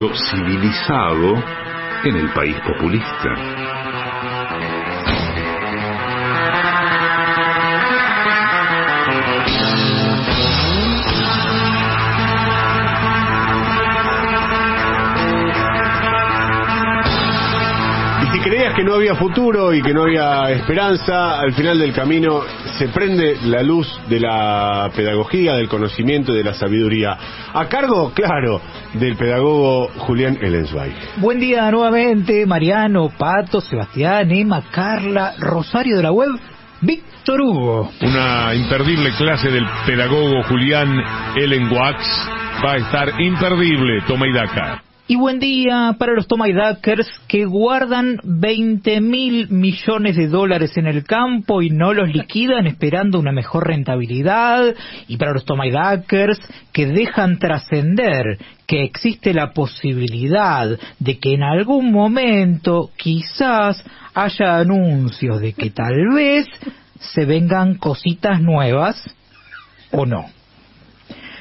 civilizado en el país populista. Creías que no había futuro y que no había esperanza, al final del camino se prende la luz de la pedagogía, del conocimiento y de la sabiduría. A cargo, claro, del pedagogo Julián Ellensweig. Buen día nuevamente, Mariano, Pato, Sebastián, Emma, Carla, Rosario de la Web, Víctor Hugo. Una imperdible clase del pedagogo Julián Ellen Wax va a estar imperdible, toma y daca. Y buen día para los Tomaidakers que guardan 20 mil millones de dólares en el campo y no los liquidan esperando una mejor rentabilidad. Y para los Tomaidakers que dejan trascender que existe la posibilidad de que en algún momento quizás haya anuncios de que tal vez se vengan cositas nuevas o no.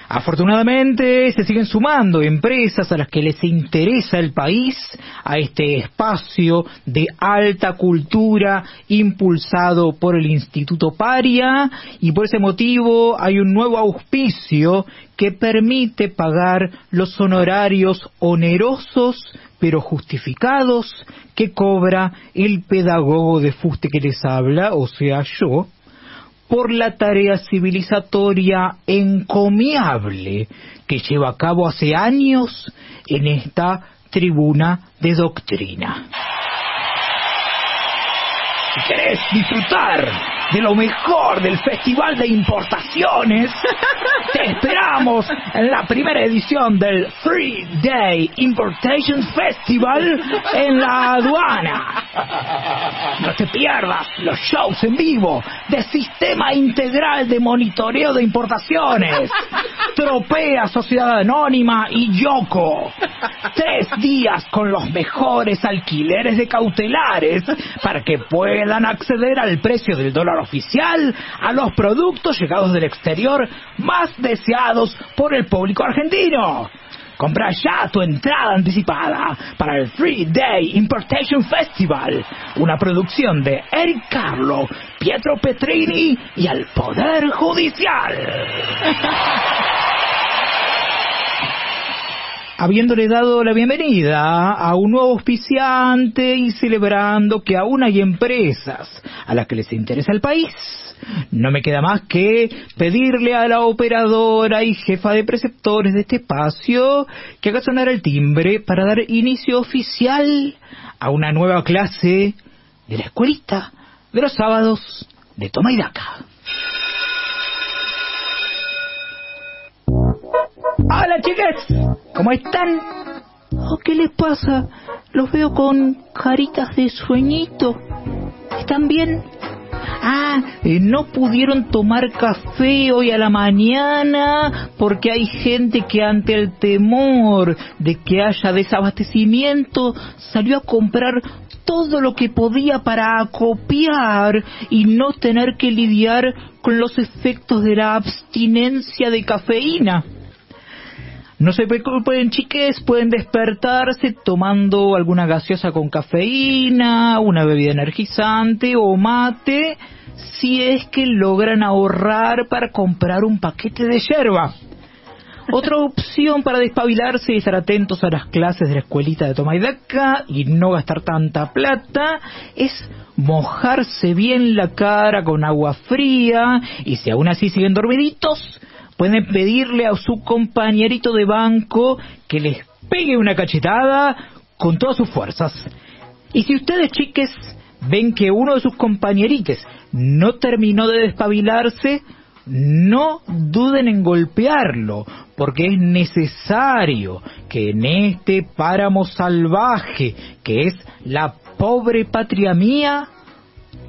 Afortunadamente se siguen sumando empresas a las que les interesa el país a este espacio de alta cultura impulsado por el Instituto Paria y por ese motivo hay un nuevo auspicio que permite pagar los honorarios onerosos pero justificados que cobra el pedagogo de fuste que les habla, o sea yo, por la tarea civilizatoria encomiable que lleva a cabo hace años en esta tribuna de doctrina. Si querés disfrutar de lo mejor del Festival de Importaciones, te esperamos en la primera edición del Free Day Importation Festival en la aduana. No te pierdas los shows en vivo de Sistema Integral de Monitoreo de Importaciones, Tropea Sociedad Anónima y Yoko. Tres días con los mejores alquileres de cautelares para que puedan acceder al precio del dólar oficial a los productos llegados del exterior más deseados por el público argentino. Compra ya tu entrada anticipada para el Free Day Importation Festival, una producción de Eric Carlo, Pietro Petrini y el Poder Judicial. habiéndole dado la bienvenida a un nuevo auspiciante y celebrando que aún hay empresas a las que les interesa el país. No me queda más que pedirle a la operadora y jefa de preceptores de este espacio que haga sonar el timbre para dar inicio oficial a una nueva clase de la escuelita de los sábados de Toma y Daca. Hola chicas, ¿cómo están? Oh, ¿Qué les pasa? Los veo con caritas de sueñito. ¿Están bien? Ah, eh, no pudieron tomar café hoy a la mañana porque hay gente que ante el temor de que haya desabastecimiento salió a comprar todo lo que podía para acopiar y no tener que lidiar con los efectos de la abstinencia de cafeína. No se preocupen, chiques, pueden despertarse tomando alguna gaseosa con cafeína, una bebida energizante o mate, si es que logran ahorrar para comprar un paquete de yerba. Otra opción para despabilarse y estar atentos a las clases de la escuelita de toma y daca y no gastar tanta plata es mojarse bien la cara con agua fría y si aún así siguen dormiditos, pueden pedirle a su compañerito de banco que les pegue una cachetada con todas sus fuerzas. Y si ustedes, chiques, ven que uno de sus compañeritos no terminó de despabilarse, no duden en golpearlo, porque es necesario que en este páramo salvaje, que es la pobre patria mía,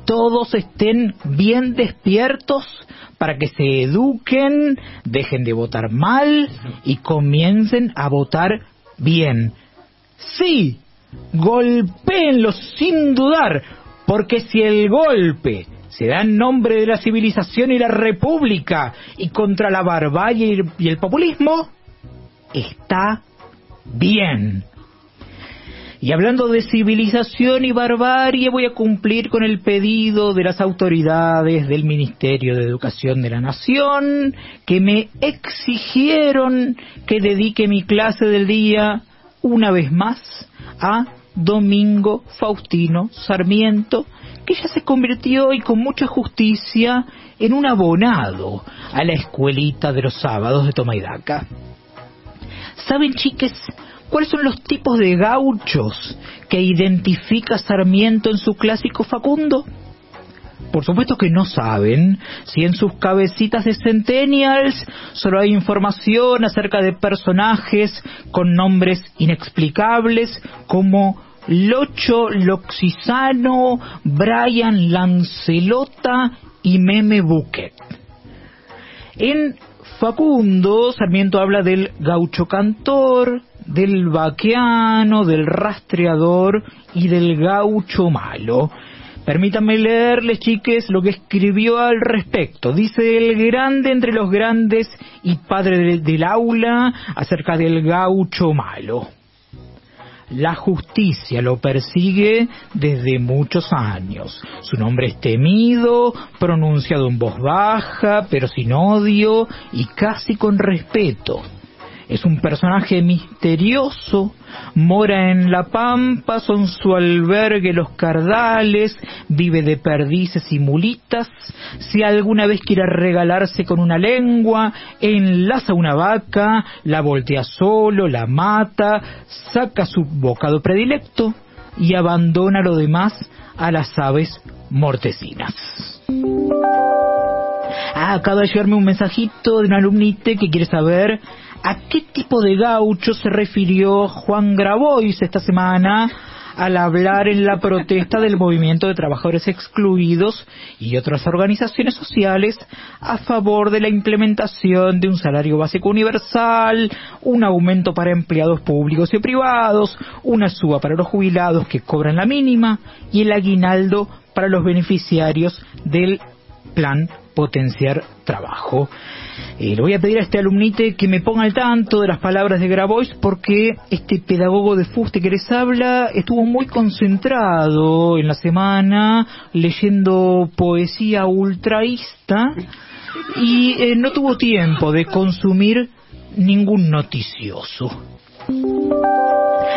todos estén bien despiertos para que se eduquen, dejen de votar mal y comiencen a votar bien. Sí, golpéenlos sin dudar, porque si el golpe se da en nombre de la civilización y la república y contra la barbarie y el populismo, está bien. Y hablando de civilización y barbarie, voy a cumplir con el pedido de las autoridades del Ministerio de Educación de la Nación, que me exigieron que dedique mi clase del día, una vez más, a Domingo Faustino Sarmiento, que ya se convirtió y con mucha justicia en un abonado a la escuelita de los sábados de Tomaidaca. ¿Saben, chiques, cuáles son los tipos de gauchos que identifica Sarmiento en su clásico Facundo? Por supuesto que no saben si en sus cabecitas de Centennials solo hay información acerca de personajes con nombres inexplicables como Locho Loxisano, Brian Lancelota y Meme Bucket. En Facundo, Sarmiento habla del gaucho cantor, del vaqueano, del rastreador y del gaucho malo. Permítanme leerles, chiques, lo que escribió al respecto. Dice el grande entre los grandes y padre del aula acerca del gaucho malo. La justicia lo persigue desde muchos años. Su nombre es temido, pronunciado en voz baja, pero sin odio y casi con respeto. Es un personaje misterioso, mora en la pampa, son su albergue los cardales, vive de perdices y mulitas, si alguna vez quiere regalarse con una lengua, enlaza una vaca, la voltea solo, la mata, saca su bocado predilecto y abandona lo demás a las aves mortecinas. Ah, acaba de llegarme un mensajito de un alumnite que quiere saber a qué tipo de gaucho se refirió Juan Grabois esta semana al hablar en la protesta del movimiento de trabajadores excluidos y otras organizaciones sociales a favor de la implementación de un salario básico universal, un aumento para empleados públicos y privados, una suba para los jubilados que cobran la mínima y el aguinaldo para los beneficiarios del plan potenciar trabajo. Eh, le voy a pedir a este alumnite que me ponga al tanto de las palabras de Grabois porque este pedagogo de fuste que les habla estuvo muy concentrado en la semana leyendo poesía ultraísta y eh, no tuvo tiempo de consumir ningún noticioso.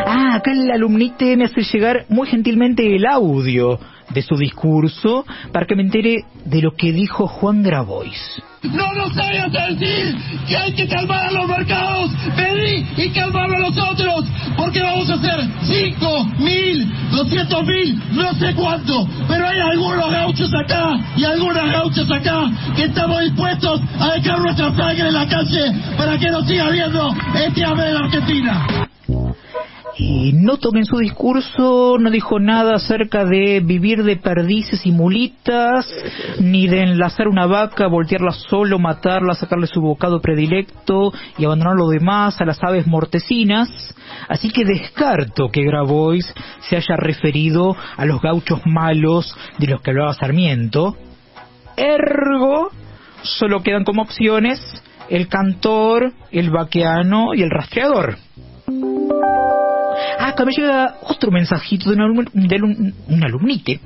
Ah, acá el alumnite me hace llegar muy gentilmente el audio de su discurso para que me entere de lo que dijo Juan Grabois. No nos vayas a decir que hay que calmar a los mercados. Vení y calmar a los otros. Porque vamos a hacer 5 mil, 200 mil, no sé cuánto. Pero hay algunos gauchos acá y algunas gauchas acá que estamos dispuestos a dejar nuestra sangre en la calle para que nos siga viendo este hambre de la Argentina. Y noto en su discurso no dijo nada acerca de vivir de perdices y mulitas, ni de enlazar una vaca, voltearla solo, matarla, sacarle su bocado predilecto y abandonar lo demás a las aves mortecinas. Así que descarto que Grabois se haya referido a los gauchos malos de los que hablaba Sarmiento. Ergo, solo quedan como opciones el cantor, el vaqueano y el rastreador. Ah, acá me llega otro mensajito de un, de un, un alumnite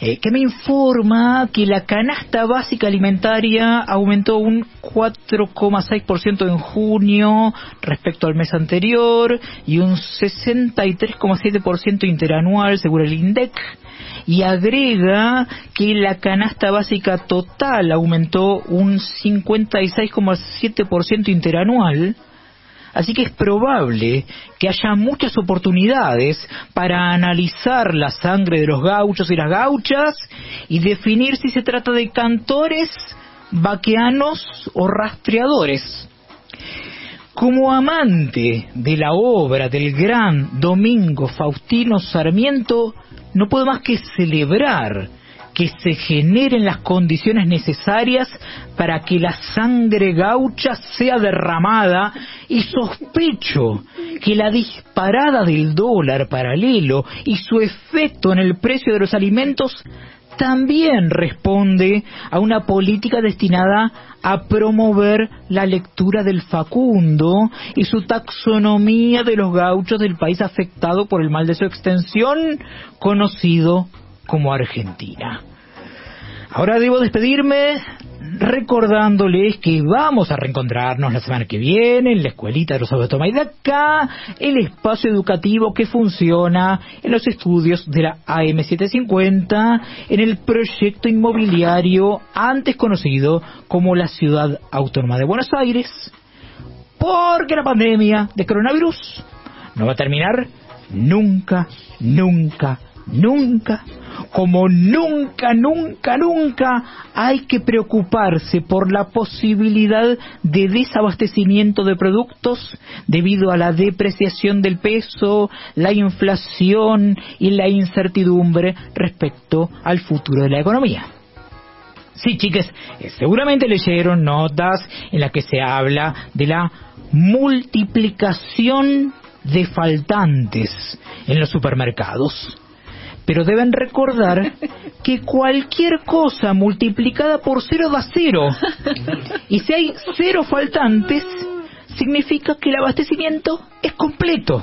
eh, que me informa que la canasta básica alimentaria aumentó un 4,6% en junio respecto al mes anterior y un 63,7% interanual según el INDEC y agrega que la canasta básica total aumentó un 56,7% interanual Así que es probable que haya muchas oportunidades para analizar la sangre de los gauchos y las gauchas y definir si se trata de cantores, vaqueanos o rastreadores. Como amante de la obra del gran Domingo Faustino Sarmiento, no puedo más que celebrar que se generen las condiciones necesarias para que la sangre gaucha sea derramada y sospecho que la disparada del dólar paralelo y su efecto en el precio de los alimentos también responde a una política destinada a promover la lectura del Facundo y su taxonomía de los gauchos del país afectado por el mal de su extensión, conocido como Argentina. Ahora debo despedirme recordándoles que vamos a reencontrarnos la semana que viene en la escuelita de los acá, el espacio educativo que funciona en los estudios de la AM750 en el proyecto inmobiliario antes conocido como la Ciudad Autónoma de Buenos Aires, porque la pandemia de coronavirus no va a terminar nunca, nunca, nunca, como nunca, nunca, nunca hay que preocuparse por la posibilidad de desabastecimiento de productos debido a la depreciación del peso, la inflación y la incertidumbre respecto al futuro de la economía. Sí, chicas, eh, seguramente leyeron notas en las que se habla de la multiplicación de faltantes en los supermercados pero deben recordar que cualquier cosa multiplicada por cero da cero. Y si hay cero faltantes, significa que el abastecimiento es completo.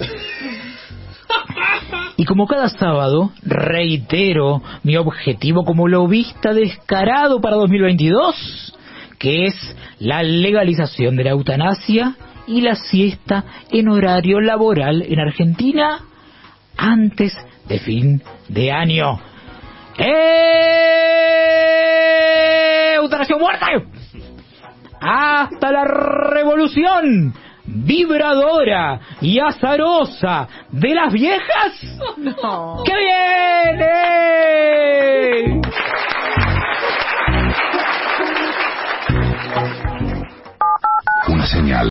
Y como cada sábado, reitero mi objetivo como lobista descarado para 2022, que es la legalización de la eutanasia y la siesta en horario laboral en Argentina antes de fin de año. ¡Eutanasia muerta! ¡Hasta la revolución! vibradora y azarosa de las viejas. ¡Qué viene!